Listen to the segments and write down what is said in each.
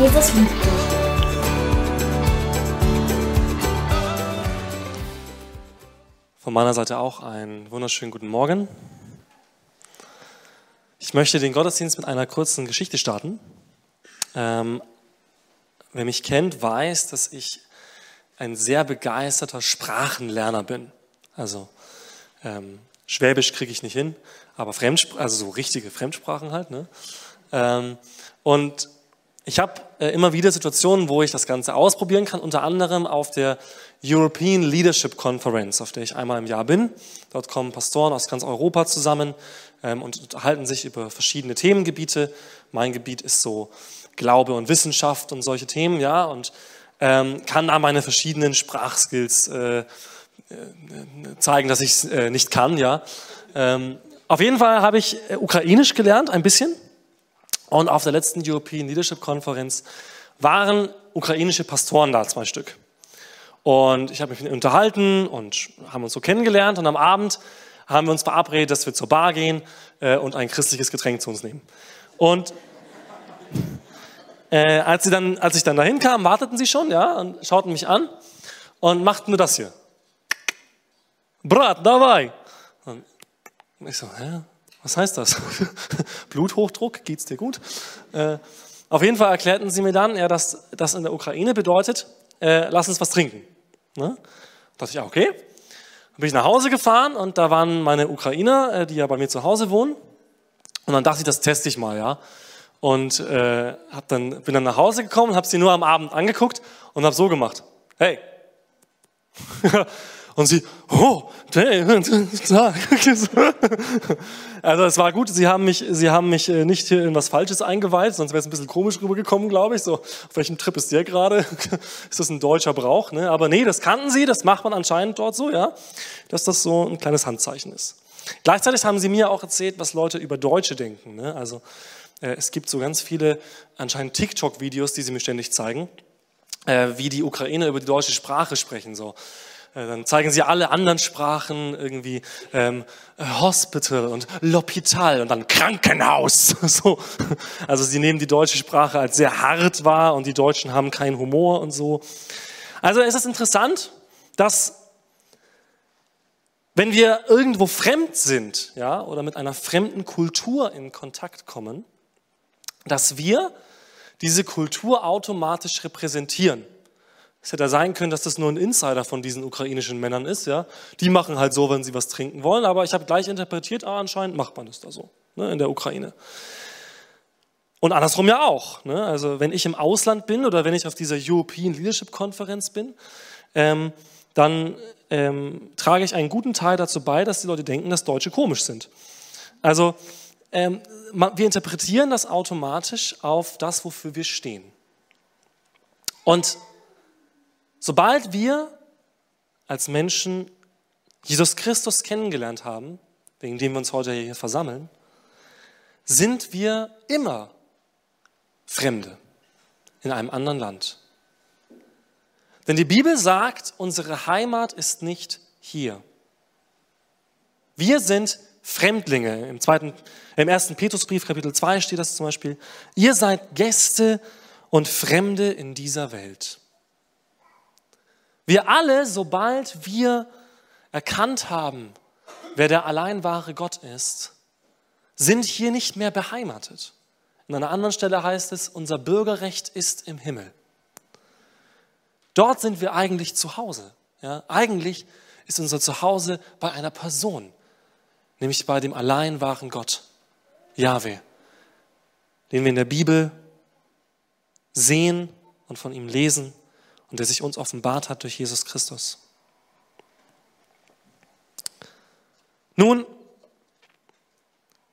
Jesus liebt dich. Von meiner Seite auch einen wunderschönen guten Morgen. Ich möchte den Gottesdienst mit einer kurzen Geschichte starten. Ähm, wer mich kennt, weiß, dass ich ein sehr begeisterter Sprachenlerner bin. Also ähm, Schwäbisch kriege ich nicht hin, aber Fremdsprachen, also so richtige Fremdsprachen halt. Ne? Ähm, und ich habe äh, immer wieder Situationen, wo ich das Ganze ausprobieren kann, unter anderem auf der European Leadership Conference, auf der ich einmal im Jahr bin. Dort kommen Pastoren aus ganz Europa zusammen ähm, und unterhalten sich über verschiedene Themengebiete. Mein Gebiet ist so Glaube und Wissenschaft und solche Themen, ja, und ähm, kann da meine verschiedenen Sprachskills äh, zeigen, dass ich es äh, nicht kann, ja. Ähm, auf jeden Fall habe ich äh, Ukrainisch gelernt, ein bisschen. Und auf der letzten European Leadership Konferenz waren ukrainische Pastoren da, zwei Stück. Und ich habe mich mit ihnen unterhalten und haben uns so kennengelernt. Und am Abend haben wir uns verabredet, dass wir zur Bar gehen äh, und ein christliches Getränk zu uns nehmen. Und äh, als, sie dann, als ich dann dahin kam, warteten sie schon, ja, und schauten mich an und machten nur das hier. Brat, dabei. Und ich so, hä? Was heißt das? Bluthochdruck, geht's dir gut? Äh, auf jeden Fall erklärten sie mir dann, ja, dass das in der Ukraine bedeutet, äh, lass uns was trinken. Ne? Da dachte ich, okay. Dann bin ich nach Hause gefahren und da waren meine Ukrainer, äh, die ja bei mir zu Hause wohnen. Und dann dachte ich, das teste ich mal, ja. Und äh, hab dann, bin dann nach Hause gekommen, habe sie nur am Abend angeguckt und habe so gemacht. Hey. Und sie, oh, also es war gut, sie haben mich, sie haben mich äh, nicht hier in was Falsches eingeweiht, sonst wäre es ein bisschen komisch rübergekommen, glaube ich. So, auf welchem Trip ist der gerade? ist das ein deutscher Brauch? Ne? Aber nee, das kannten sie, das macht man anscheinend dort so, ja, dass das so ein kleines Handzeichen ist. Gleichzeitig haben sie mir auch erzählt, was Leute über Deutsche denken. Ne? Also äh, es gibt so ganz viele anscheinend TikTok-Videos, die sie mir ständig zeigen, äh, wie die Ukrainer über die deutsche Sprache sprechen. So dann zeigen sie alle anderen Sprachen irgendwie ähm, Hospital und L'Hôpital und dann Krankenhaus. So. Also sie nehmen die deutsche Sprache als sehr hart wahr und die Deutschen haben keinen Humor und so. Also es ist interessant, dass wenn wir irgendwo fremd sind, ja, oder mit einer fremden Kultur in Kontakt kommen, dass wir diese Kultur automatisch repräsentieren. Es hätte sein können, dass das nur ein Insider von diesen ukrainischen Männern ist. Ja? Die machen halt so, wenn sie was trinken wollen. Aber ich habe gleich interpretiert, ah, anscheinend macht man das da so ne, in der Ukraine. Und andersrum ja auch. Ne? Also wenn ich im Ausland bin oder wenn ich auf dieser European Leadership Konferenz bin, ähm, dann ähm, trage ich einen guten Teil dazu bei, dass die Leute denken, dass Deutsche komisch sind. Also ähm, wir interpretieren das automatisch auf das, wofür wir stehen. Und Sobald wir als Menschen Jesus Christus kennengelernt haben, wegen dem wir uns heute hier versammeln, sind wir immer Fremde in einem anderen Land. Denn die Bibel sagt, unsere Heimat ist nicht hier. Wir sind Fremdlinge. Im, zweiten, Im ersten Petrusbrief, Kapitel 2 steht das zum Beispiel. Ihr seid Gäste und Fremde in dieser Welt. Wir alle, sobald wir erkannt haben, wer der allein wahre Gott ist, sind hier nicht mehr beheimatet. An einer anderen Stelle heißt es, unser Bürgerrecht ist im Himmel. Dort sind wir eigentlich zu Hause. Ja? Eigentlich ist unser Zuhause bei einer Person, nämlich bei dem allein wahren Gott, Yahweh, den wir in der Bibel sehen und von ihm lesen und der sich uns offenbart hat durch Jesus Christus. Nun,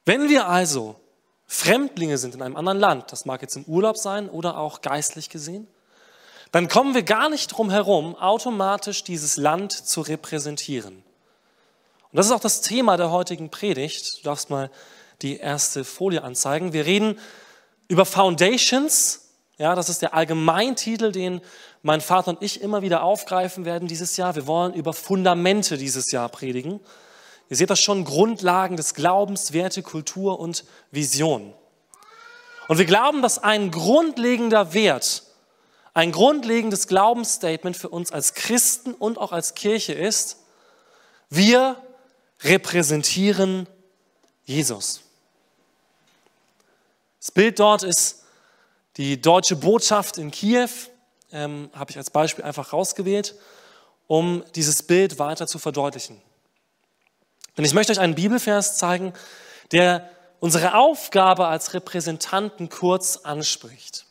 wenn wir also Fremdlinge sind in einem anderen Land, das mag jetzt im Urlaub sein oder auch geistlich gesehen, dann kommen wir gar nicht drum herum, automatisch dieses Land zu repräsentieren. Und das ist auch das Thema der heutigen Predigt. Du darfst mal die erste Folie anzeigen. Wir reden über Foundations. Ja, das ist der Allgemeintitel, den mein Vater und ich immer wieder aufgreifen werden dieses Jahr. Wir wollen über Fundamente dieses Jahr predigen. Ihr seht das schon, Grundlagen des Glaubens, Werte, Kultur und Vision. Und wir glauben, dass ein grundlegender Wert, ein grundlegendes Glaubensstatement für uns als Christen und auch als Kirche ist, wir repräsentieren Jesus. Das Bild dort ist die deutsche Botschaft in Kiew, ähm, habe ich als Beispiel einfach rausgewählt, um dieses Bild weiter zu verdeutlichen. Denn ich möchte euch einen Bibelvers zeigen, der unsere Aufgabe als Repräsentanten kurz anspricht.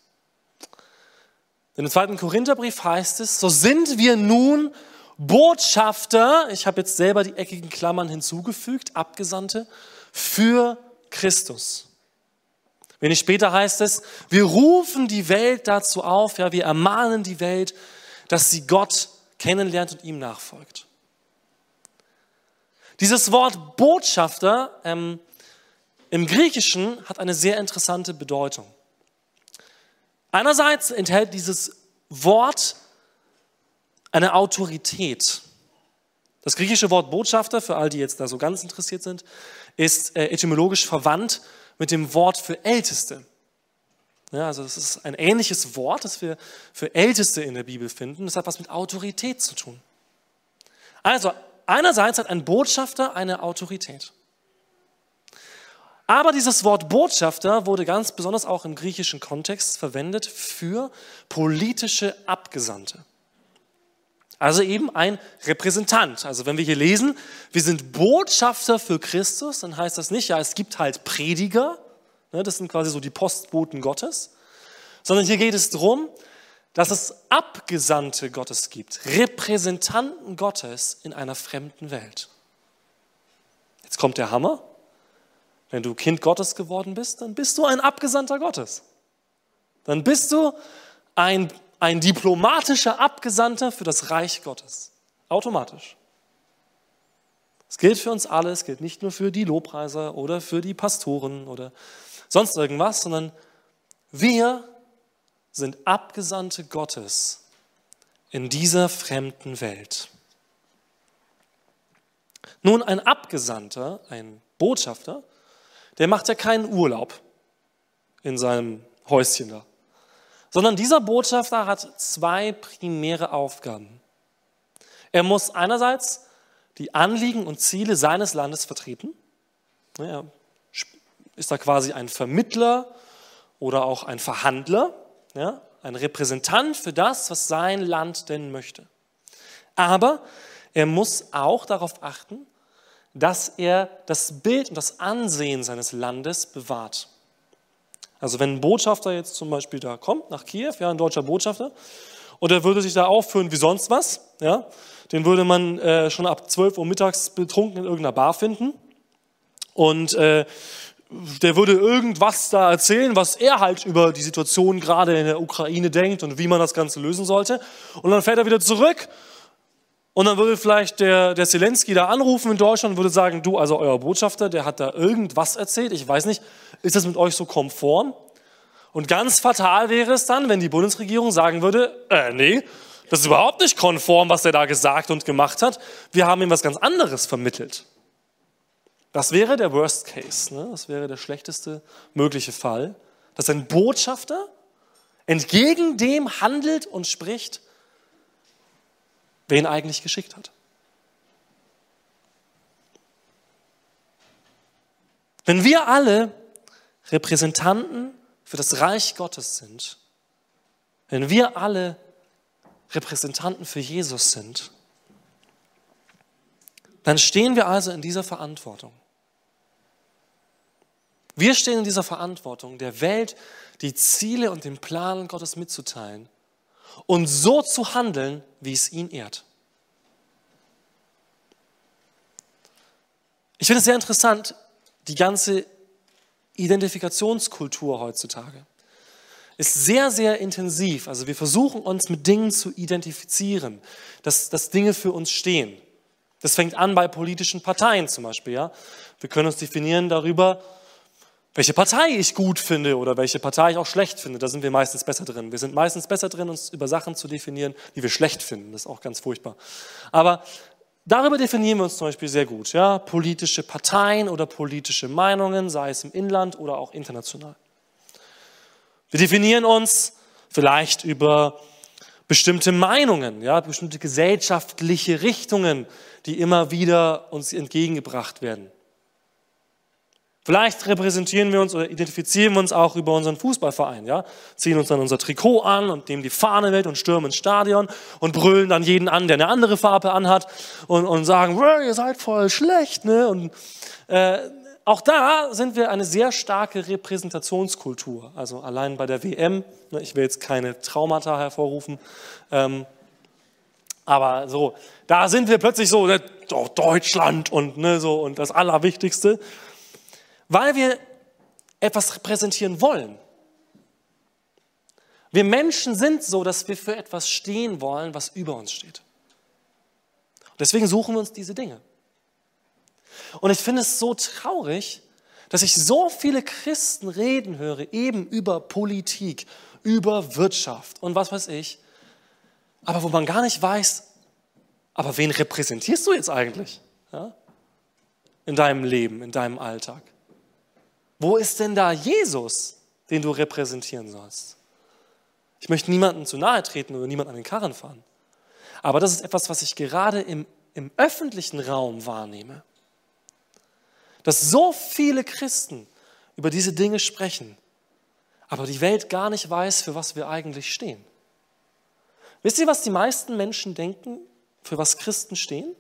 In dem zweiten Korintherbrief heißt es, so sind wir nun Botschafter, ich habe jetzt selber die eckigen Klammern hinzugefügt, Abgesandte, für Christus. Wenig später heißt es, wir rufen die Welt dazu auf, ja, wir ermahnen die Welt, dass sie Gott kennenlernt und ihm nachfolgt. Dieses Wort Botschafter ähm, im Griechischen hat eine sehr interessante Bedeutung. Einerseits enthält dieses Wort eine Autorität. Das griechische Wort Botschafter, für all die jetzt da so ganz interessiert sind, ist äh, etymologisch verwandt mit dem Wort für Älteste. Ja, also das ist ein ähnliches Wort, das wir für Älteste in der Bibel finden. Das hat was mit Autorität zu tun. Also einerseits hat ein Botschafter eine Autorität. Aber dieses Wort Botschafter wurde ganz besonders auch im griechischen Kontext verwendet für politische Abgesandte. Also eben ein Repräsentant. Also wenn wir hier lesen, wir sind Botschafter für Christus, dann heißt das nicht, ja, es gibt halt Prediger, ne, das sind quasi so die Postboten Gottes, sondern hier geht es darum, dass es Abgesandte Gottes gibt, Repräsentanten Gottes in einer fremden Welt. Jetzt kommt der Hammer. Wenn du Kind Gottes geworden bist, dann bist du ein Abgesandter Gottes. Dann bist du ein ein diplomatischer Abgesandter für das Reich Gottes. Automatisch. Es gilt für uns alle, es gilt nicht nur für die Lobpreiser oder für die Pastoren oder sonst irgendwas, sondern wir sind Abgesandte Gottes in dieser fremden Welt. Nun, ein Abgesandter, ein Botschafter, der macht ja keinen Urlaub in seinem Häuschen da sondern dieser Botschafter hat zwei primäre Aufgaben. Er muss einerseits die Anliegen und Ziele seines Landes vertreten. Er ist da quasi ein Vermittler oder auch ein Verhandler, ein Repräsentant für das, was sein Land denn möchte. Aber er muss auch darauf achten, dass er das Bild und das Ansehen seines Landes bewahrt. Also wenn ein Botschafter jetzt zum Beispiel da kommt, nach Kiew, ja, ein deutscher Botschafter, und er würde sich da aufführen wie sonst was, ja, den würde man äh, schon ab 12 Uhr mittags betrunken in irgendeiner Bar finden. Und äh, der würde irgendwas da erzählen, was er halt über die Situation gerade in der Ukraine denkt und wie man das Ganze lösen sollte. Und dann fährt er wieder zurück und dann würde vielleicht der, der Zelensky da anrufen in Deutschland und würde sagen, du, also euer Botschafter, der hat da irgendwas erzählt, ich weiß nicht, ist das mit euch so konform? Und ganz fatal wäre es dann, wenn die Bundesregierung sagen würde, äh, nee, das ist überhaupt nicht konform, was er da gesagt und gemacht hat. Wir haben ihm was ganz anderes vermittelt. Das wäre der Worst Case, ne? das wäre der schlechteste mögliche Fall, dass ein Botschafter entgegen dem handelt und spricht, wer ihn eigentlich geschickt hat. Wenn wir alle Repräsentanten für das Reich Gottes sind, wenn wir alle Repräsentanten für Jesus sind, dann stehen wir also in dieser Verantwortung. Wir stehen in dieser Verantwortung, der Welt die Ziele und den Plan Gottes mitzuteilen und so zu handeln, wie es ihn ehrt. Ich finde es sehr interessant, die ganze Identifikationskultur heutzutage ist sehr, sehr intensiv. Also wir versuchen uns mit Dingen zu identifizieren, dass, dass Dinge für uns stehen. Das fängt an bei politischen Parteien zum Beispiel. Ja? Wir können uns definieren darüber, welche Partei ich gut finde oder welche Partei ich auch schlecht finde. Da sind wir meistens besser drin. Wir sind meistens besser drin, uns über Sachen zu definieren, die wir schlecht finden. Das ist auch ganz furchtbar. Aber darüber definieren wir uns zum Beispiel sehr gut. Ja? Politische Parteien oder politische Meinungen, sei es im Inland oder auch international. Wir definieren uns vielleicht über bestimmte Meinungen, ja, bestimmte gesellschaftliche Richtungen, die immer wieder uns entgegengebracht werden. Vielleicht repräsentieren wir uns oder identifizieren wir uns auch über unseren Fußballverein, ja? Ziehen uns dann unser Trikot an und nehmen die Fahne mit und stürmen ins Stadion und brüllen dann jeden an, der eine andere Farbe anhat und, und sagen, ihr seid voll schlecht, ne? Und äh, auch da sind wir eine sehr starke Repräsentationskultur. Also allein bei der WM, ne, ich will jetzt keine Traumata hervorrufen, ähm, aber so, da sind wir plötzlich so, ne, Deutschland und ne, so und das Allerwichtigste weil wir etwas repräsentieren wollen. Wir Menschen sind so, dass wir für etwas stehen wollen, was über uns steht. Deswegen suchen wir uns diese Dinge. Und ich finde es so traurig, dass ich so viele Christen reden höre, eben über Politik, über Wirtschaft und was weiß ich, aber wo man gar nicht weiß, aber wen repräsentierst du jetzt eigentlich ja? in deinem Leben, in deinem Alltag? Wo ist denn da Jesus, den du repräsentieren sollst? Ich möchte niemandem zu nahe treten oder niemanden an den Karren fahren. Aber das ist etwas, was ich gerade im, im öffentlichen Raum wahrnehme. Dass so viele Christen über diese Dinge sprechen, aber die Welt gar nicht weiß, für was wir eigentlich stehen. Wisst ihr, was die meisten Menschen denken, für was Christen stehen?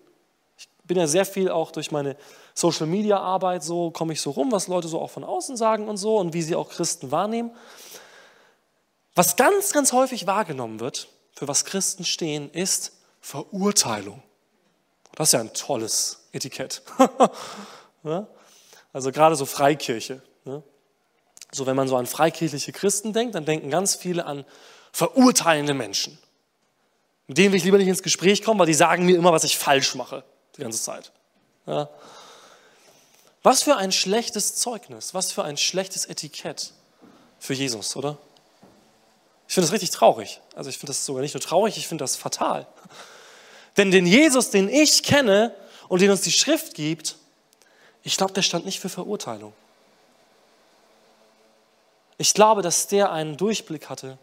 Ich bin ja sehr viel auch durch meine Social Media Arbeit, so komme ich so rum, was Leute so auch von außen sagen und so und wie sie auch Christen wahrnehmen. Was ganz, ganz häufig wahrgenommen wird, für was Christen stehen, ist Verurteilung. Das ist ja ein tolles Etikett. also gerade so Freikirche. Ne? So wenn man so an freikirchliche Christen denkt, dann denken ganz viele an verurteilende Menschen. Mit denen will ich lieber nicht ins Gespräch kommen, weil die sagen mir immer, was ich falsch mache, die ganze Zeit. Ja? Was für ein schlechtes Zeugnis, was für ein schlechtes Etikett für Jesus, oder? Ich finde das richtig traurig. Also ich finde das sogar nicht nur traurig, ich finde das fatal. Denn den Jesus, den ich kenne und den uns die Schrift gibt, ich glaube, der stand nicht für Verurteilung. Ich glaube, dass der einen Durchblick hatte,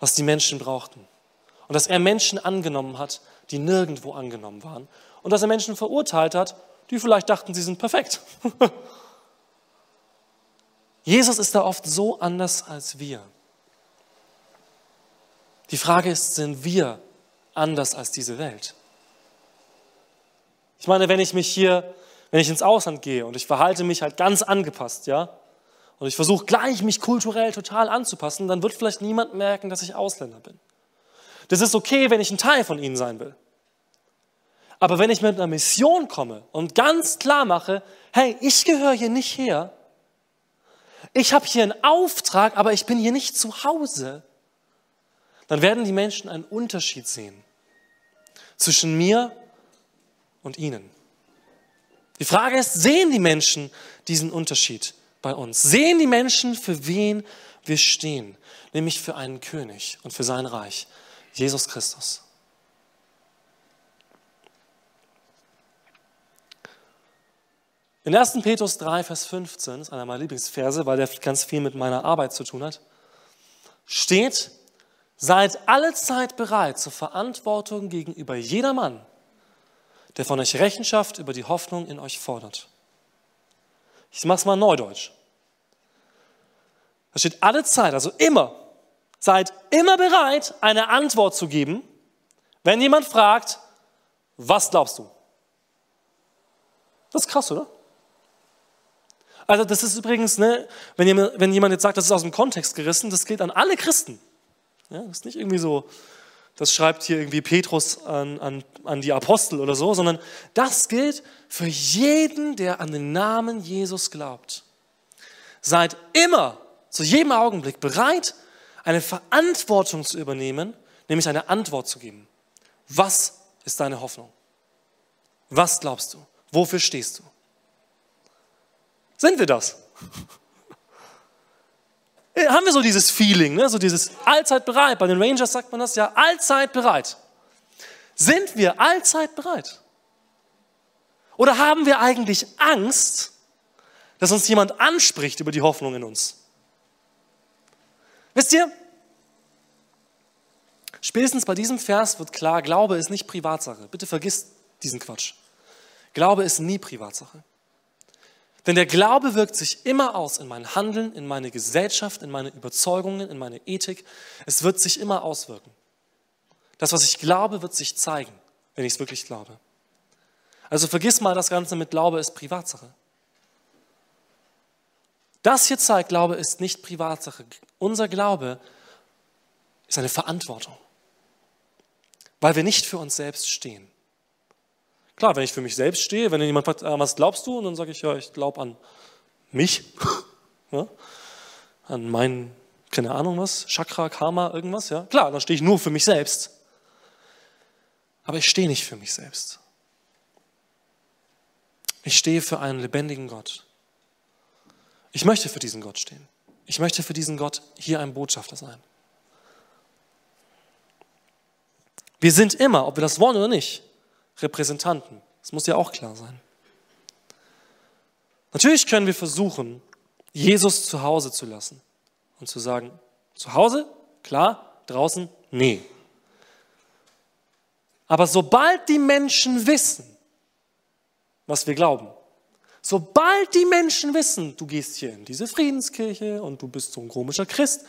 was die Menschen brauchten. Und dass er Menschen angenommen hat, die nirgendwo angenommen waren. Und dass er Menschen verurteilt hat, die vielleicht dachten, sie sind perfekt. Jesus ist da oft so anders als wir. Die Frage ist, sind wir anders als diese Welt? Ich meine, wenn ich mich hier, wenn ich ins Ausland gehe und ich verhalte mich halt ganz angepasst, ja, und ich versuche gleich mich kulturell total anzupassen, dann wird vielleicht niemand merken, dass ich Ausländer bin. Das ist okay, wenn ich ein Teil von ihnen sein will. Aber wenn ich mit einer Mission komme und ganz klar mache, hey, ich gehöre hier nicht her, ich habe hier einen Auftrag, aber ich bin hier nicht zu Hause, dann werden die Menschen einen Unterschied sehen zwischen mir und ihnen. Die Frage ist, sehen die Menschen diesen Unterschied bei uns? Sehen die Menschen, für wen wir stehen? Nämlich für einen König und für sein Reich, Jesus Christus. In 1. Petrus 3, Vers 15, das ist einer meiner Lieblingsverse, weil der ganz viel mit meiner Arbeit zu tun hat, steht, seid alle Zeit bereit zur Verantwortung gegenüber jedermann, der von euch Rechenschaft über die Hoffnung in euch fordert. Ich mache es mal neudeutsch. Da steht alle Zeit, also immer, seid immer bereit, eine Antwort zu geben, wenn jemand fragt, was glaubst du? Das ist krass, oder? Also das ist übrigens, ne, wenn, jemand, wenn jemand jetzt sagt, das ist aus dem Kontext gerissen, das gilt an alle Christen. Ja, das ist nicht irgendwie so, das schreibt hier irgendwie Petrus an, an, an die Apostel oder so, sondern das gilt für jeden, der an den Namen Jesus glaubt. Seid immer, zu jedem Augenblick bereit, eine Verantwortung zu übernehmen, nämlich eine Antwort zu geben. Was ist deine Hoffnung? Was glaubst du? Wofür stehst du? Sind wir das? Äh, haben wir so dieses Feeling, ne? so dieses allzeit bereit. Bei den Rangers sagt man das ja, allzeit bereit. Sind wir allzeit bereit? Oder haben wir eigentlich Angst, dass uns jemand anspricht über die Hoffnung in uns? Wisst ihr, spätestens bei diesem Vers wird klar, Glaube ist nicht Privatsache. Bitte vergiss diesen Quatsch. Glaube ist nie Privatsache. Denn der Glaube wirkt sich immer aus in mein Handeln, in meine Gesellschaft, in meine Überzeugungen, in meine Ethik. Es wird sich immer auswirken. Das, was ich glaube, wird sich zeigen, wenn ich es wirklich glaube. Also vergiss mal das Ganze mit Glaube ist Privatsache. Das hier zeigt, Glaube ist nicht Privatsache. Unser Glaube ist eine Verantwortung, weil wir nicht für uns selbst stehen. Klar, wenn ich für mich selbst stehe, wenn jemand fragt, ah, was glaubst du? Und dann sage ich, ja, ich glaube an mich, ja, an mein, keine Ahnung was, Chakra, Karma, irgendwas, ja. Klar, dann stehe ich nur für mich selbst. Aber ich stehe nicht für mich selbst. Ich stehe für einen lebendigen Gott. Ich möchte für diesen Gott stehen. Ich möchte für diesen Gott hier ein Botschafter sein. Wir sind immer, ob wir das wollen oder nicht, Repräsentanten. Das muss ja auch klar sein. Natürlich können wir versuchen, Jesus zu Hause zu lassen und zu sagen, zu Hause, klar, draußen, nee. Aber sobald die Menschen wissen, was wir glauben, sobald die Menschen wissen, du gehst hier in diese Friedenskirche und du bist so ein komischer Christ,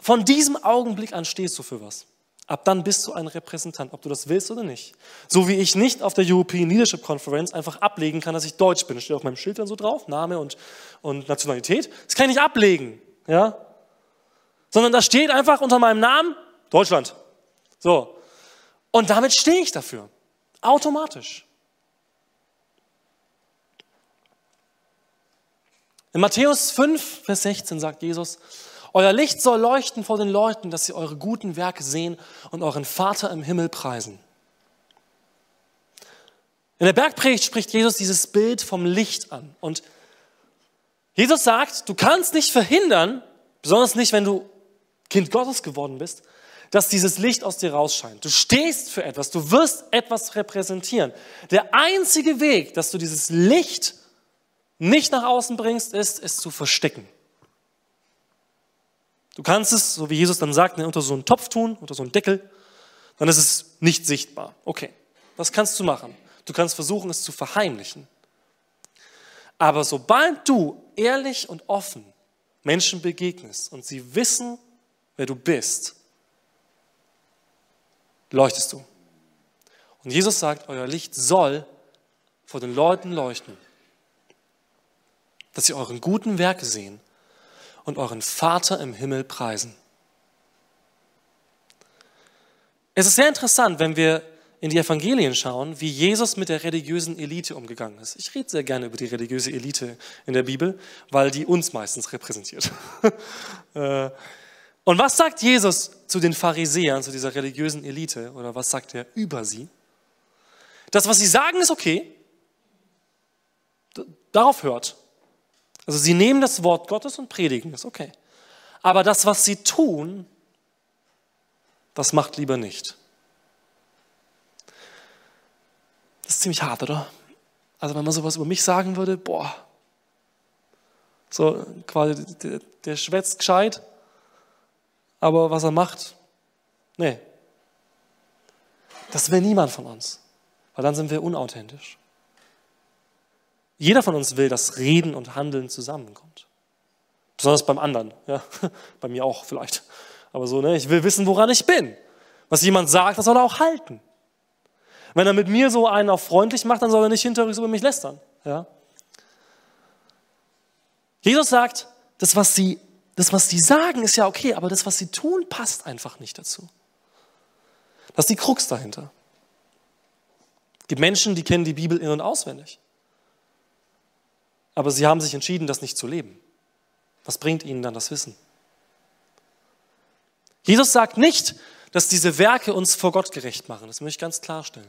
von diesem Augenblick an stehst du für was. Ab dann bist du ein Repräsentant, ob du das willst oder nicht. So wie ich nicht auf der European Leadership Conference einfach ablegen kann, dass ich Deutsch bin. Das steht auf meinem Schild dann so drauf, Name und, und Nationalität. Das kann ich nicht ablegen, ja? Sondern da steht einfach unter meinem Namen Deutschland. So. Und damit stehe ich dafür. Automatisch. In Matthäus 5, Vers 16 sagt Jesus, euer Licht soll leuchten vor den Leuten, dass sie eure guten Werke sehen und euren Vater im Himmel preisen. In der Bergpredigt spricht Jesus dieses Bild vom Licht an. Und Jesus sagt, du kannst nicht verhindern, besonders nicht, wenn du Kind Gottes geworden bist, dass dieses Licht aus dir rausscheint. Du stehst für etwas, du wirst etwas repräsentieren. Der einzige Weg, dass du dieses Licht nicht nach außen bringst, ist, es zu verstecken. Du kannst es, so wie Jesus dann sagt, unter so einen Topf tun, unter so einen Deckel, dann ist es nicht sichtbar. Okay, das kannst du machen. Du kannst versuchen, es zu verheimlichen. Aber sobald du ehrlich und offen Menschen begegnest und sie wissen, wer du bist, leuchtest du. Und Jesus sagt, euer Licht soll vor den Leuten leuchten dass sie euren guten Werke sehen und euren Vater im Himmel preisen. Es ist sehr interessant, wenn wir in die Evangelien schauen, wie Jesus mit der religiösen Elite umgegangen ist. Ich rede sehr gerne über die religiöse Elite in der Bibel, weil die uns meistens repräsentiert. Äh, und was sagt Jesus zu den Pharisäern, zu dieser religiösen Elite, oder was sagt er über sie? Das, was sie sagen, ist okay. Darauf hört. Also sie nehmen das Wort Gottes und predigen es, okay. Aber das, was sie tun, das macht lieber nicht. Das ist ziemlich hart, oder? Also wenn man sowas über mich sagen würde, boah, so quasi der, der schwätzt gescheit, aber was er macht, nee. Das will niemand von uns, weil dann sind wir unauthentisch. Jeder von uns will, dass Reden und Handeln zusammenkommt. Besonders beim anderen, ja, bei mir auch vielleicht. Aber so, ne, ich will wissen, woran ich bin. Was jemand sagt, das soll er auch halten. Wenn er mit mir so einen auf freundlich macht, dann soll er nicht hinterrücks über mich lästern. Ja? Jesus sagt, das was, sie, das, was sie sagen, ist ja okay, aber das, was sie tun, passt einfach nicht dazu. Das ist die Krux dahinter. Es gibt Menschen, die kennen die Bibel in- und auswendig aber sie haben sich entschieden, das nicht zu leben. Was bringt ihnen dann das Wissen? Jesus sagt nicht, dass diese Werke uns vor Gott gerecht machen. Das möchte ich ganz klarstellen.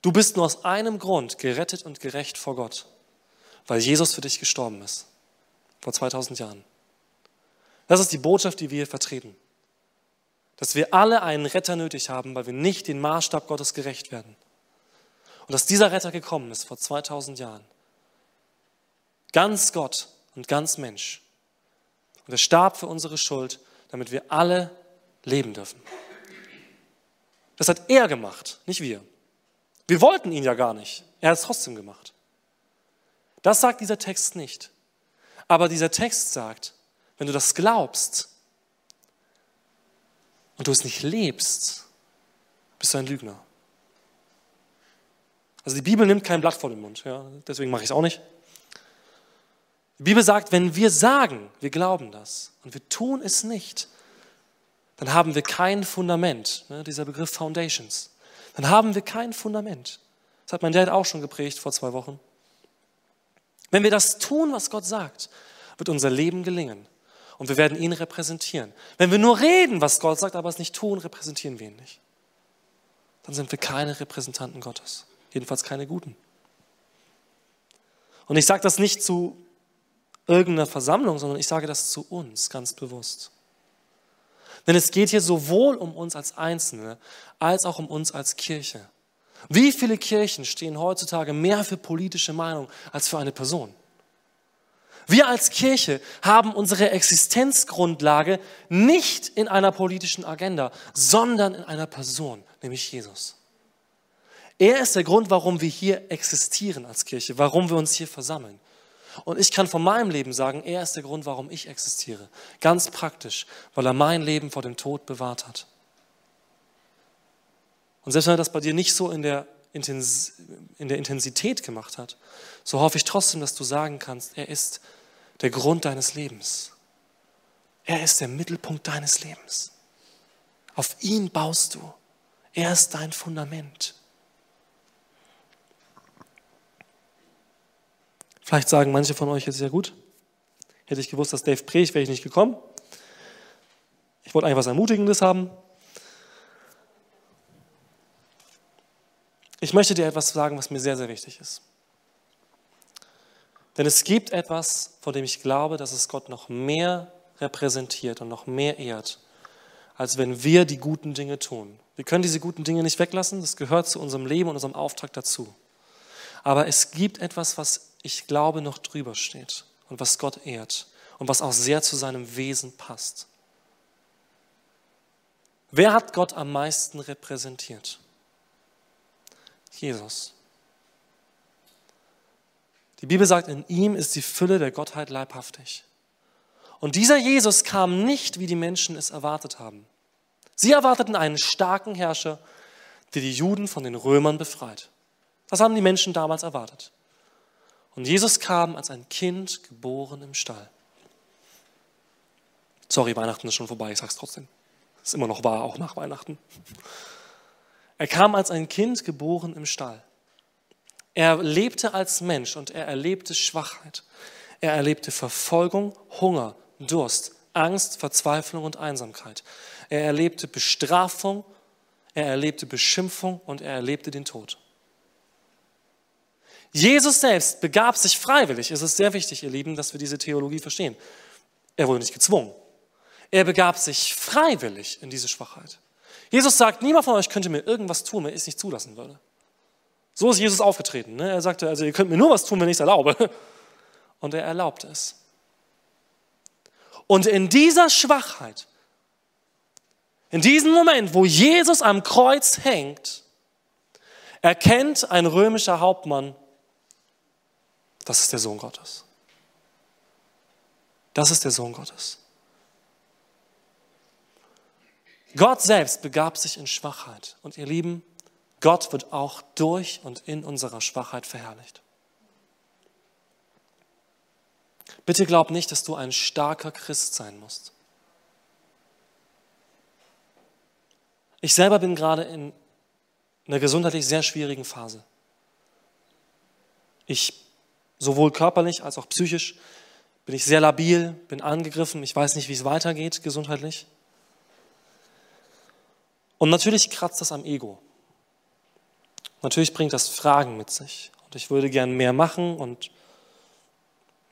Du bist nur aus einem Grund gerettet und gerecht vor Gott, weil Jesus für dich gestorben ist, vor 2000 Jahren. Das ist die Botschaft, die wir hier vertreten. Dass wir alle einen Retter nötig haben, weil wir nicht den Maßstab Gottes gerecht werden. Und dass dieser Retter gekommen ist vor 2000 Jahren ganz Gott und ganz Mensch, Und er starb für unsere Schuld, damit wir alle leben dürfen. Das hat er gemacht, nicht wir. Wir wollten ihn ja gar nicht. Er hat es trotzdem gemacht. Das sagt dieser Text nicht. Aber dieser Text sagt, wenn du das glaubst und du es nicht lebst, bist du ein Lügner. Also die Bibel nimmt kein Blatt vor den Mund, ja, deswegen mache ich es auch nicht. Die Bibel sagt, wenn wir sagen, wir glauben das und wir tun es nicht, dann haben wir kein Fundament, ne, dieser Begriff Foundations. Dann haben wir kein Fundament. Das hat mein Dad auch schon geprägt vor zwei Wochen. Wenn wir das tun, was Gott sagt, wird unser Leben gelingen und wir werden ihn repräsentieren. Wenn wir nur reden, was Gott sagt, aber es nicht tun, repräsentieren wir ihn nicht. Dann sind wir keine Repräsentanten Gottes, jedenfalls keine guten. Und ich sage das nicht zu irgendeiner Versammlung, sondern ich sage das zu uns ganz bewusst. Denn es geht hier sowohl um uns als Einzelne als auch um uns als Kirche. Wie viele Kirchen stehen heutzutage mehr für politische Meinung als für eine Person? Wir als Kirche haben unsere Existenzgrundlage nicht in einer politischen Agenda, sondern in einer Person, nämlich Jesus. Er ist der Grund, warum wir hier existieren als Kirche, warum wir uns hier versammeln. Und ich kann von meinem Leben sagen, er ist der Grund, warum ich existiere. Ganz praktisch, weil er mein Leben vor dem Tod bewahrt hat. Und selbst wenn er das bei dir nicht so in der, in der Intensität gemacht hat, so hoffe ich trotzdem, dass du sagen kannst, er ist der Grund deines Lebens. Er ist der Mittelpunkt deines Lebens. Auf ihn baust du. Er ist dein Fundament. Vielleicht sagen manche von euch jetzt sehr gut. Hätte ich gewusst, dass Dave predigt, wäre ich nicht gekommen. Ich wollte eigentlich was Ermutigendes haben. Ich möchte dir etwas sagen, was mir sehr, sehr wichtig ist. Denn es gibt etwas, von dem ich glaube, dass es Gott noch mehr repräsentiert und noch mehr ehrt, als wenn wir die guten Dinge tun. Wir können diese guten Dinge nicht weglassen, das gehört zu unserem Leben und unserem Auftrag dazu. Aber es gibt etwas, was ich glaube noch drüber steht und was Gott ehrt und was auch sehr zu seinem Wesen passt. Wer hat Gott am meisten repräsentiert? Jesus. Die Bibel sagt, in ihm ist die Fülle der Gottheit leibhaftig. Und dieser Jesus kam nicht, wie die Menschen es erwartet haben. Sie erwarteten einen starken Herrscher, der die Juden von den Römern befreit. Das haben die Menschen damals erwartet. Und Jesus kam als ein Kind geboren im Stall. Sorry, Weihnachten ist schon vorbei, ich sag's trotzdem. Ist immer noch wahr, auch nach Weihnachten. Er kam als ein Kind geboren im Stall. Er lebte als Mensch und er erlebte Schwachheit. Er erlebte Verfolgung, Hunger, Durst, Angst, Verzweiflung und Einsamkeit. Er erlebte Bestrafung, er erlebte Beschimpfung und er erlebte den Tod. Jesus selbst begab sich freiwillig. Es ist sehr wichtig, ihr Lieben, dass wir diese Theologie verstehen. Er wurde nicht gezwungen. Er begab sich freiwillig in diese Schwachheit. Jesus sagt, niemand von euch könnte mir irgendwas tun, wenn ich es nicht zulassen würde. So ist Jesus aufgetreten. Ne? Er sagte, also ihr könnt mir nur was tun, wenn ich es erlaube. Und er erlaubte es. Und in dieser Schwachheit, in diesem Moment, wo Jesus am Kreuz hängt, erkennt ein römischer Hauptmann, das ist der Sohn Gottes. Das ist der Sohn Gottes. Gott selbst begab sich in Schwachheit. Und ihr Lieben, Gott wird auch durch und in unserer Schwachheit verherrlicht. Bitte glaub nicht, dass du ein starker Christ sein musst. Ich selber bin gerade in einer gesundheitlich sehr schwierigen Phase. Ich sowohl körperlich als auch psychisch bin ich sehr labil, bin angegriffen, ich weiß nicht, wie es weitergeht gesundheitlich. Und natürlich kratzt das am Ego. Natürlich bringt das Fragen mit sich. Und ich würde gern mehr machen und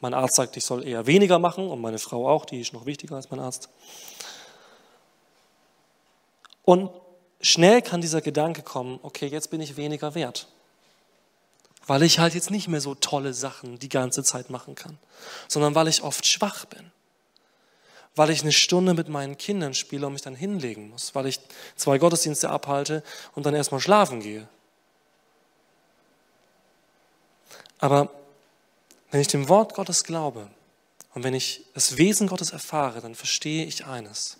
mein Arzt sagt, ich soll eher weniger machen und meine Frau auch, die ist noch wichtiger als mein Arzt. Und schnell kann dieser Gedanke kommen, okay, jetzt bin ich weniger wert weil ich halt jetzt nicht mehr so tolle Sachen die ganze Zeit machen kann, sondern weil ich oft schwach bin. weil ich eine Stunde mit meinen Kindern spiele und mich dann hinlegen muss, weil ich zwei Gottesdienste abhalte und dann erstmal schlafen gehe. Aber wenn ich dem Wort Gottes glaube und wenn ich das Wesen Gottes erfahre, dann verstehe ich eines.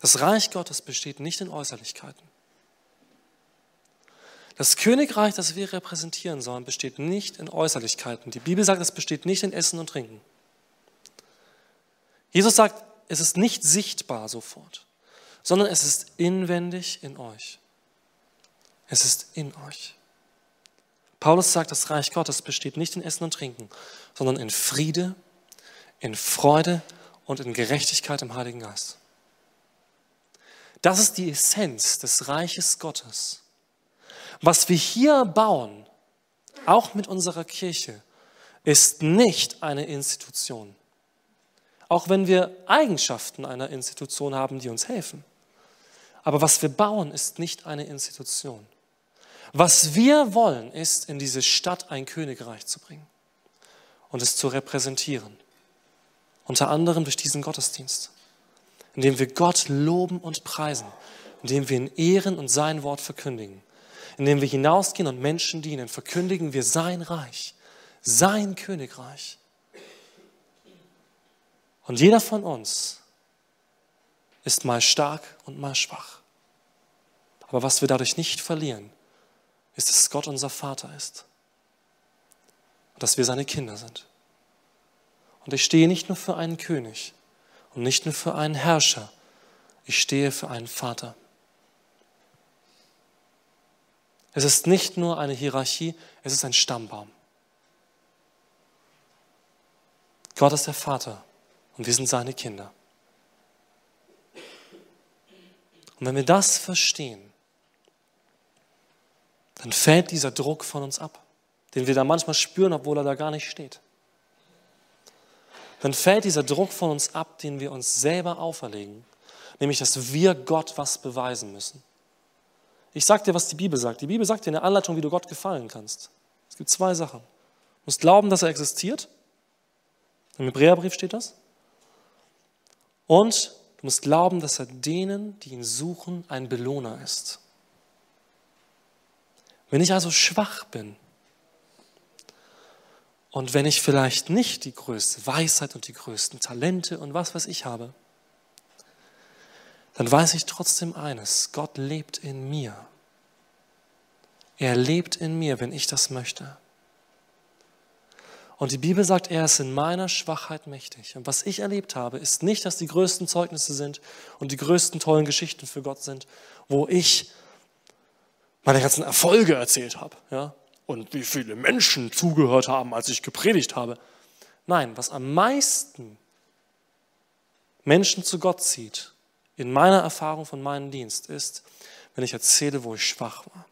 Das Reich Gottes besteht nicht in Äußerlichkeiten. Das Königreich, das wir repräsentieren sollen, besteht nicht in Äußerlichkeiten. Die Bibel sagt, es besteht nicht in Essen und Trinken. Jesus sagt, es ist nicht sichtbar sofort, sondern es ist inwendig in euch. Es ist in euch. Paulus sagt, das Reich Gottes besteht nicht in Essen und Trinken, sondern in Friede, in Freude und in Gerechtigkeit im Heiligen Geist. Das ist die Essenz des Reiches Gottes. Was wir hier bauen, auch mit unserer Kirche, ist nicht eine Institution. Auch wenn wir Eigenschaften einer Institution haben, die uns helfen. Aber was wir bauen, ist nicht eine Institution. Was wir wollen, ist, in diese Stadt ein Königreich zu bringen und es zu repräsentieren. Unter anderem durch diesen Gottesdienst indem wir Gott loben und preisen, indem wir ihn ehren und sein Wort verkündigen, indem wir hinausgehen und Menschen dienen, verkündigen wir sein Reich, sein Königreich. Und jeder von uns ist mal stark und mal schwach. Aber was wir dadurch nicht verlieren, ist, dass Gott unser Vater ist und dass wir seine Kinder sind. Und ich stehe nicht nur für einen König, und nicht nur für einen Herrscher, ich stehe für einen Vater. Es ist nicht nur eine Hierarchie, es ist ein Stammbaum. Gott ist der Vater und wir sind seine Kinder. Und wenn wir das verstehen, dann fällt dieser Druck von uns ab, den wir da manchmal spüren, obwohl er da gar nicht steht dann fällt dieser Druck von uns ab, den wir uns selber auferlegen, nämlich dass wir Gott was beweisen müssen. Ich sage dir, was die Bibel sagt. Die Bibel sagt dir eine Anleitung, wie du Gott gefallen kannst. Es gibt zwei Sachen. Du musst glauben, dass er existiert. Im Hebräerbrief steht das. Und du musst glauben, dass er denen, die ihn suchen, ein Belohner ist. Wenn ich also schwach bin, und wenn ich vielleicht nicht die größte Weisheit und die größten Talente und was weiß ich habe, dann weiß ich trotzdem eines, Gott lebt in mir. Er lebt in mir, wenn ich das möchte. Und die Bibel sagt, er ist in meiner Schwachheit mächtig. Und was ich erlebt habe, ist nicht, dass die größten Zeugnisse sind und die größten tollen Geschichten für Gott sind, wo ich meine ganzen Erfolge erzählt habe. Ja? und wie viele Menschen zugehört haben, als ich gepredigt habe. Nein, was am meisten Menschen zu Gott zieht, in meiner Erfahrung von meinem Dienst, ist, wenn ich erzähle, wo ich schwach war.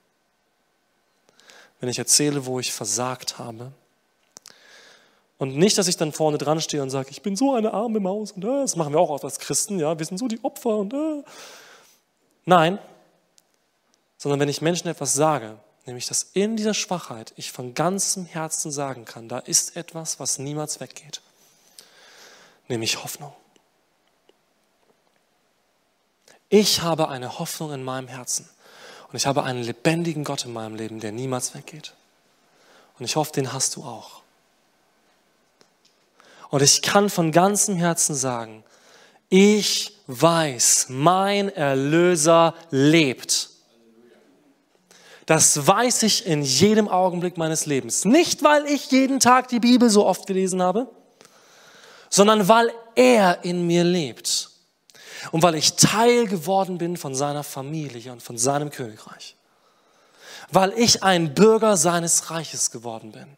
Wenn ich erzähle, wo ich versagt habe. Und nicht, dass ich dann vorne dran stehe und sage, ich bin so eine arme Maus. Und äh, das machen wir auch oft als Christen, ja, wir sind so die Opfer. Und, äh. Nein, sondern wenn ich Menschen etwas sage, Nämlich, dass in dieser Schwachheit ich von ganzem Herzen sagen kann, da ist etwas, was niemals weggeht. Nämlich Hoffnung. Ich habe eine Hoffnung in meinem Herzen. Und ich habe einen lebendigen Gott in meinem Leben, der niemals weggeht. Und ich hoffe, den hast du auch. Und ich kann von ganzem Herzen sagen, ich weiß, mein Erlöser lebt. Das weiß ich in jedem Augenblick meines Lebens. Nicht, weil ich jeden Tag die Bibel so oft gelesen habe, sondern weil er in mir lebt. Und weil ich Teil geworden bin von seiner Familie und von seinem Königreich. Weil ich ein Bürger seines Reiches geworden bin.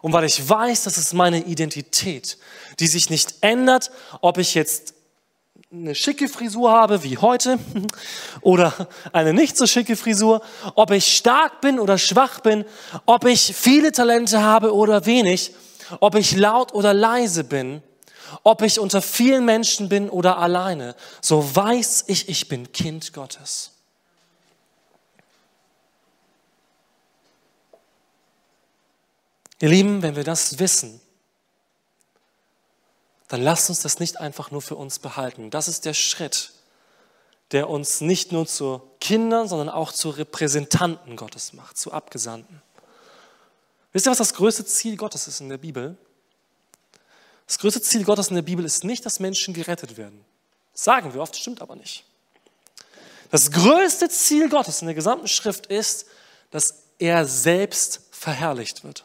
Und weil ich weiß, das ist meine Identität, die sich nicht ändert, ob ich jetzt eine schicke Frisur habe wie heute oder eine nicht so schicke Frisur, ob ich stark bin oder schwach bin, ob ich viele Talente habe oder wenig, ob ich laut oder leise bin, ob ich unter vielen Menschen bin oder alleine, so weiß ich, ich bin Kind Gottes. Ihr Lieben, wenn wir das wissen, dann lasst uns das nicht einfach nur für uns behalten. Das ist der Schritt, der uns nicht nur zu Kindern, sondern auch zu Repräsentanten Gottes macht, zu Abgesandten. Wisst ihr, was das größte Ziel Gottes ist in der Bibel? Das größte Ziel Gottes in der Bibel ist nicht, dass Menschen gerettet werden. Das sagen wir oft, stimmt aber nicht. Das größte Ziel Gottes in der gesamten Schrift ist, dass er selbst verherrlicht wird.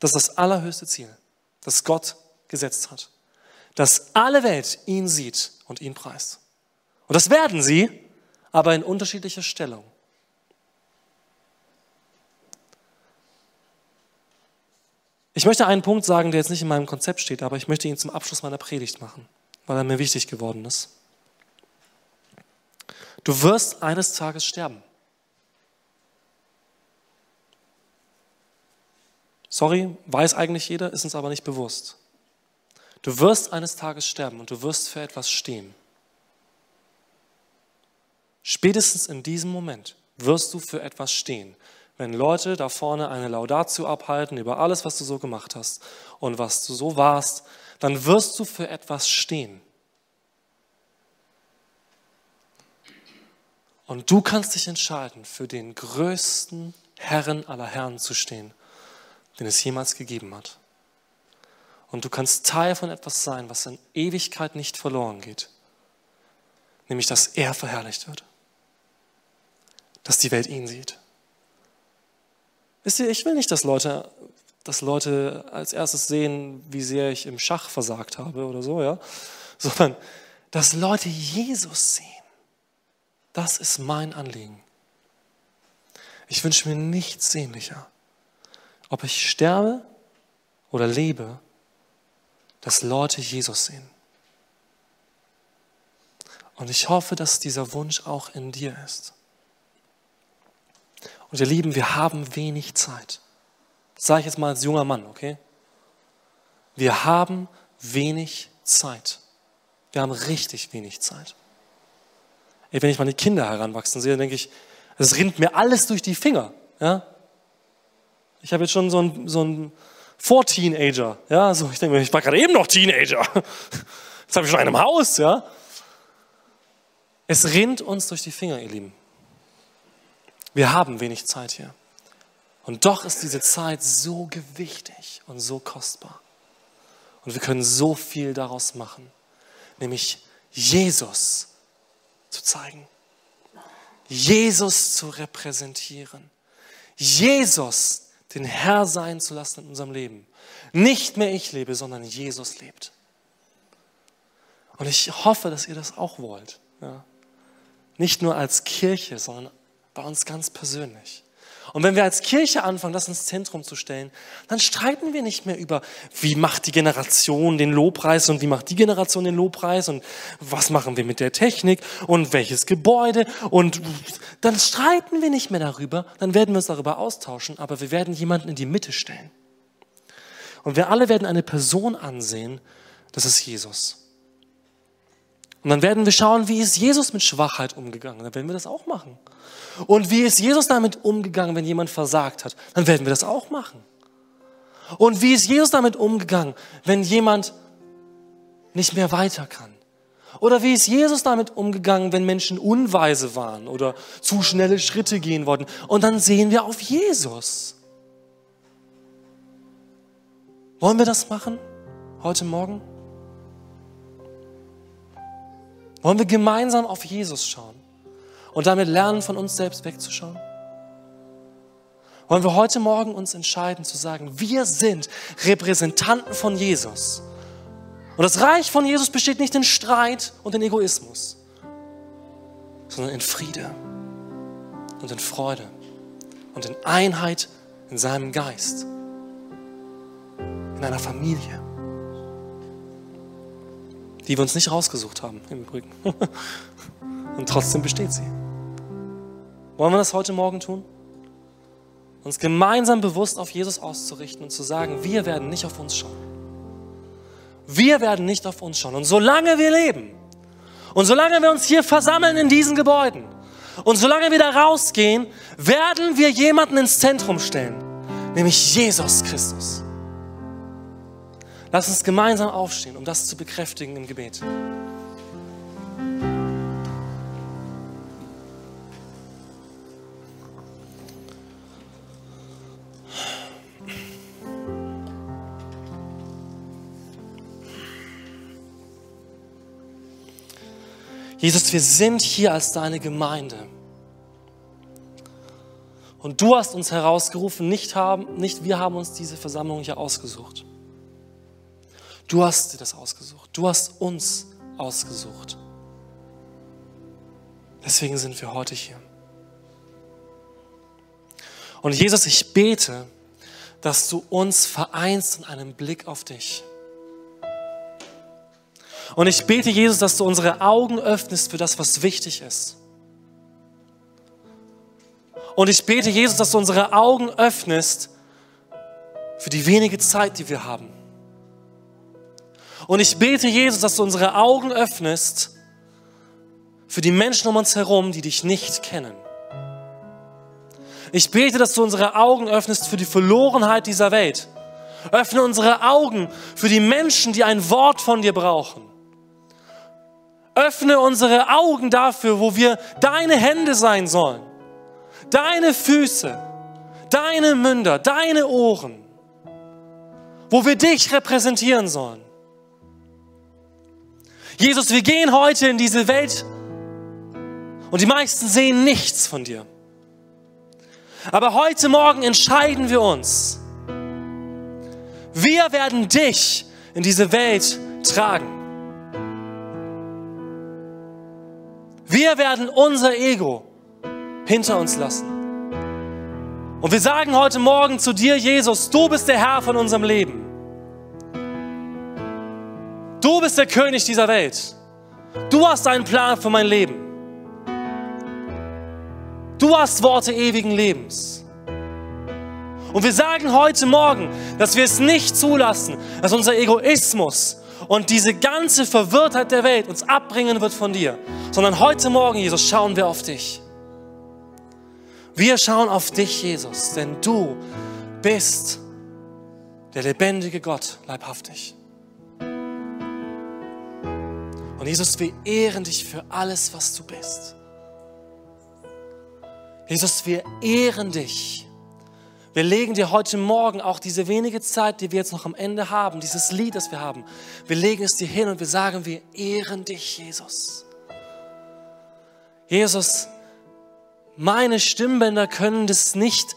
Das ist das allerhöchste Ziel, das Gott gesetzt hat. Dass alle Welt ihn sieht und ihn preist. Und das werden sie, aber in unterschiedlicher Stellung. Ich möchte einen Punkt sagen, der jetzt nicht in meinem Konzept steht, aber ich möchte ihn zum Abschluss meiner Predigt machen, weil er mir wichtig geworden ist. Du wirst eines Tages sterben. Sorry, weiß eigentlich jeder, ist uns aber nicht bewusst. Du wirst eines Tages sterben und du wirst für etwas stehen. Spätestens in diesem Moment wirst du für etwas stehen. Wenn Leute da vorne eine Laudatio abhalten über alles, was du so gemacht hast und was du so warst, dann wirst du für etwas stehen. Und du kannst dich entscheiden, für den größten Herren aller Herren zu stehen, den es jemals gegeben hat. Und du kannst Teil von etwas sein, was in Ewigkeit nicht verloren geht. Nämlich, dass er verherrlicht wird. Dass die Welt ihn sieht. Wisst ihr, ich will nicht, dass Leute, dass Leute als erstes sehen, wie sehr ich im Schach versagt habe oder so, ja, sondern dass Leute Jesus sehen. Das ist mein Anliegen. Ich wünsche mir nichts sehnlicher, ob ich sterbe oder lebe, dass Leute Jesus sehen. Und ich hoffe, dass dieser Wunsch auch in dir ist. Und ihr Lieben, wir haben wenig Zeit. Das sage ich jetzt mal als junger Mann, okay? Wir haben wenig Zeit. Wir haben richtig wenig Zeit. Ey, wenn ich meine Kinder heranwachsen sehe, denke ich, es rinnt mir alles durch die Finger. Ja? Ich habe jetzt schon so einen, so einen Vor-Teenager. Ja? So, ich denke mir, ich war gerade eben noch Teenager. Jetzt habe ich schon einen im Haus. Ja? Es rinnt uns durch die Finger, ihr Lieben. Wir haben wenig Zeit hier. Und doch ist diese Zeit so gewichtig und so kostbar. Und wir können so viel daraus machen, nämlich Jesus zu zeigen, Jesus zu repräsentieren, Jesus den Herr sein zu lassen in unserem Leben. Nicht mehr ich lebe, sondern Jesus lebt. Und ich hoffe, dass ihr das auch wollt. Ja. Nicht nur als Kirche, sondern bei uns ganz persönlich. Und wenn wir als Kirche anfangen, das ins Zentrum zu stellen, dann streiten wir nicht mehr über, wie macht die Generation den Lobpreis und wie macht die Generation den Lobpreis und was machen wir mit der Technik und welches Gebäude und dann streiten wir nicht mehr darüber, dann werden wir uns darüber austauschen, aber wir werden jemanden in die Mitte stellen. Und wir alle werden eine Person ansehen, das ist Jesus. Und dann werden wir schauen, wie ist Jesus mit Schwachheit umgegangen. Dann werden wir das auch machen. Und wie ist Jesus damit umgegangen, wenn jemand versagt hat? Dann werden wir das auch machen. Und wie ist Jesus damit umgegangen, wenn jemand nicht mehr weiter kann? Oder wie ist Jesus damit umgegangen, wenn Menschen unweise waren oder zu schnelle Schritte gehen wollten? Und dann sehen wir auf Jesus. Wollen wir das machen heute Morgen? Wollen wir gemeinsam auf Jesus schauen und damit lernen, von uns selbst wegzuschauen? Wollen wir heute Morgen uns entscheiden zu sagen, wir sind Repräsentanten von Jesus. Und das Reich von Jesus besteht nicht in Streit und in Egoismus, sondern in Friede und in Freude und in Einheit in seinem Geist, in einer Familie die wir uns nicht rausgesucht haben, im Übrigen. Und trotzdem besteht sie. Wollen wir das heute Morgen tun? Uns gemeinsam bewusst auf Jesus auszurichten und zu sagen, wir werden nicht auf uns schauen. Wir werden nicht auf uns schauen. Und solange wir leben und solange wir uns hier versammeln in diesen Gebäuden und solange wir da rausgehen, werden wir jemanden ins Zentrum stellen, nämlich Jesus Christus. Lass uns gemeinsam aufstehen, um das zu bekräftigen im Gebet. Jesus, wir sind hier als deine Gemeinde. Und du hast uns herausgerufen, nicht, haben, nicht wir haben uns diese Versammlung hier ausgesucht. Du hast dir das ausgesucht. Du hast uns ausgesucht. Deswegen sind wir heute hier. Und Jesus, ich bete, dass du uns vereinst in einem Blick auf dich. Und ich bete, Jesus, dass du unsere Augen öffnest für das, was wichtig ist. Und ich bete, Jesus, dass du unsere Augen öffnest für die wenige Zeit, die wir haben. Und ich bete, Jesus, dass du unsere Augen öffnest für die Menschen um uns herum, die dich nicht kennen. Ich bete, dass du unsere Augen öffnest für die Verlorenheit dieser Welt. Öffne unsere Augen für die Menschen, die ein Wort von dir brauchen. Öffne unsere Augen dafür, wo wir deine Hände sein sollen, deine Füße, deine Münder, deine Ohren, wo wir dich repräsentieren sollen. Jesus, wir gehen heute in diese Welt und die meisten sehen nichts von dir. Aber heute Morgen entscheiden wir uns. Wir werden dich in diese Welt tragen. Wir werden unser Ego hinter uns lassen. Und wir sagen heute Morgen zu dir, Jesus, du bist der Herr von unserem Leben. Du bist der König dieser Welt. Du hast einen Plan für mein Leben. Du hast Worte ewigen Lebens. Und wir sagen heute Morgen, dass wir es nicht zulassen, dass unser Egoismus und diese ganze Verwirrtheit der Welt uns abbringen wird von dir, sondern heute Morgen, Jesus, schauen wir auf dich. Wir schauen auf dich, Jesus, denn du bist der lebendige Gott, leibhaftig. Und Jesus, wir ehren dich für alles, was du bist. Jesus, wir ehren dich wir legen dir heute Morgen auch diese wenige Zeit, die wir jetzt noch am Ende haben, dieses Lied, das wir haben, wir legen es dir hin und wir sagen, wir ehren dich, Jesus. Jesus, meine Stimmbänder können das nicht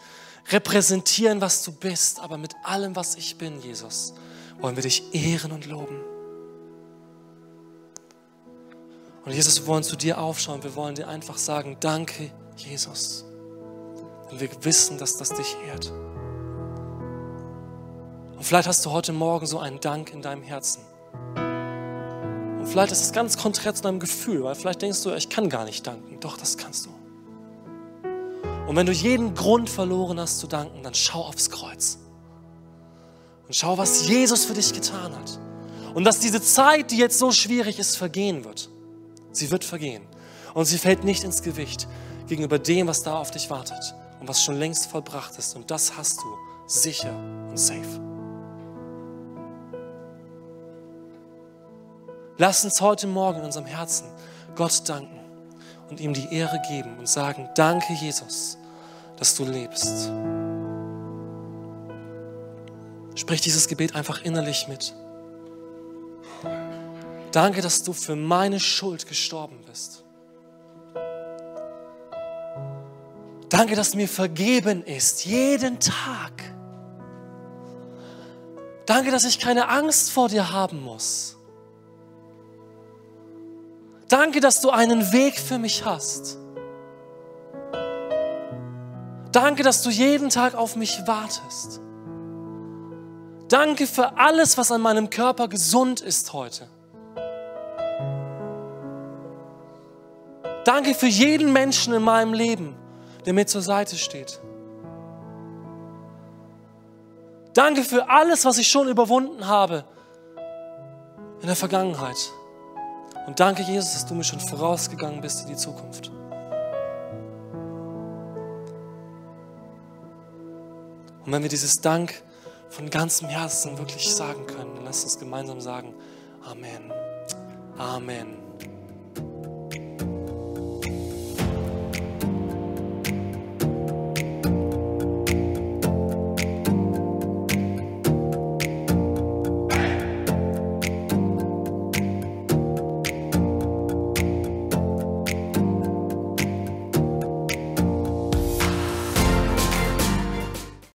repräsentieren, was du bist, aber mit allem, was ich bin, Jesus, wollen wir dich ehren und loben. Und Jesus, wir wollen zu dir aufschauen, wir wollen dir einfach sagen, danke, Jesus. Und wir wissen, dass das dich ehrt. Und vielleicht hast du heute Morgen so einen Dank in deinem Herzen. Und vielleicht ist es ganz konträr zu deinem Gefühl, weil vielleicht denkst du, ich kann gar nicht danken. Doch, das kannst du. Und wenn du jeden Grund verloren hast zu danken, dann schau aufs Kreuz. Und schau, was Jesus für dich getan hat. Und dass diese Zeit, die jetzt so schwierig ist, vergehen wird. Sie wird vergehen. Und sie fällt nicht ins Gewicht gegenüber dem, was da auf dich wartet und was schon längst vollbracht ist. Und das hast du sicher und safe. Lass uns heute Morgen in unserem Herzen Gott danken und ihm die Ehre geben und sagen, danke Jesus, dass du lebst. Sprich dieses Gebet einfach innerlich mit. Danke, dass du für meine Schuld gestorben bist. Danke, dass mir vergeben ist, jeden Tag. Danke, dass ich keine Angst vor dir haben muss. Danke, dass du einen Weg für mich hast. Danke, dass du jeden Tag auf mich wartest. Danke für alles, was an meinem Körper gesund ist heute. Danke für jeden Menschen in meinem Leben der mir zur Seite steht. Danke für alles, was ich schon überwunden habe in der Vergangenheit. Und danke, Jesus, dass du mir schon vorausgegangen bist in die Zukunft. Und wenn wir dieses Dank von ganzem Herzen wirklich sagen können, dann lass uns gemeinsam sagen, Amen. Amen.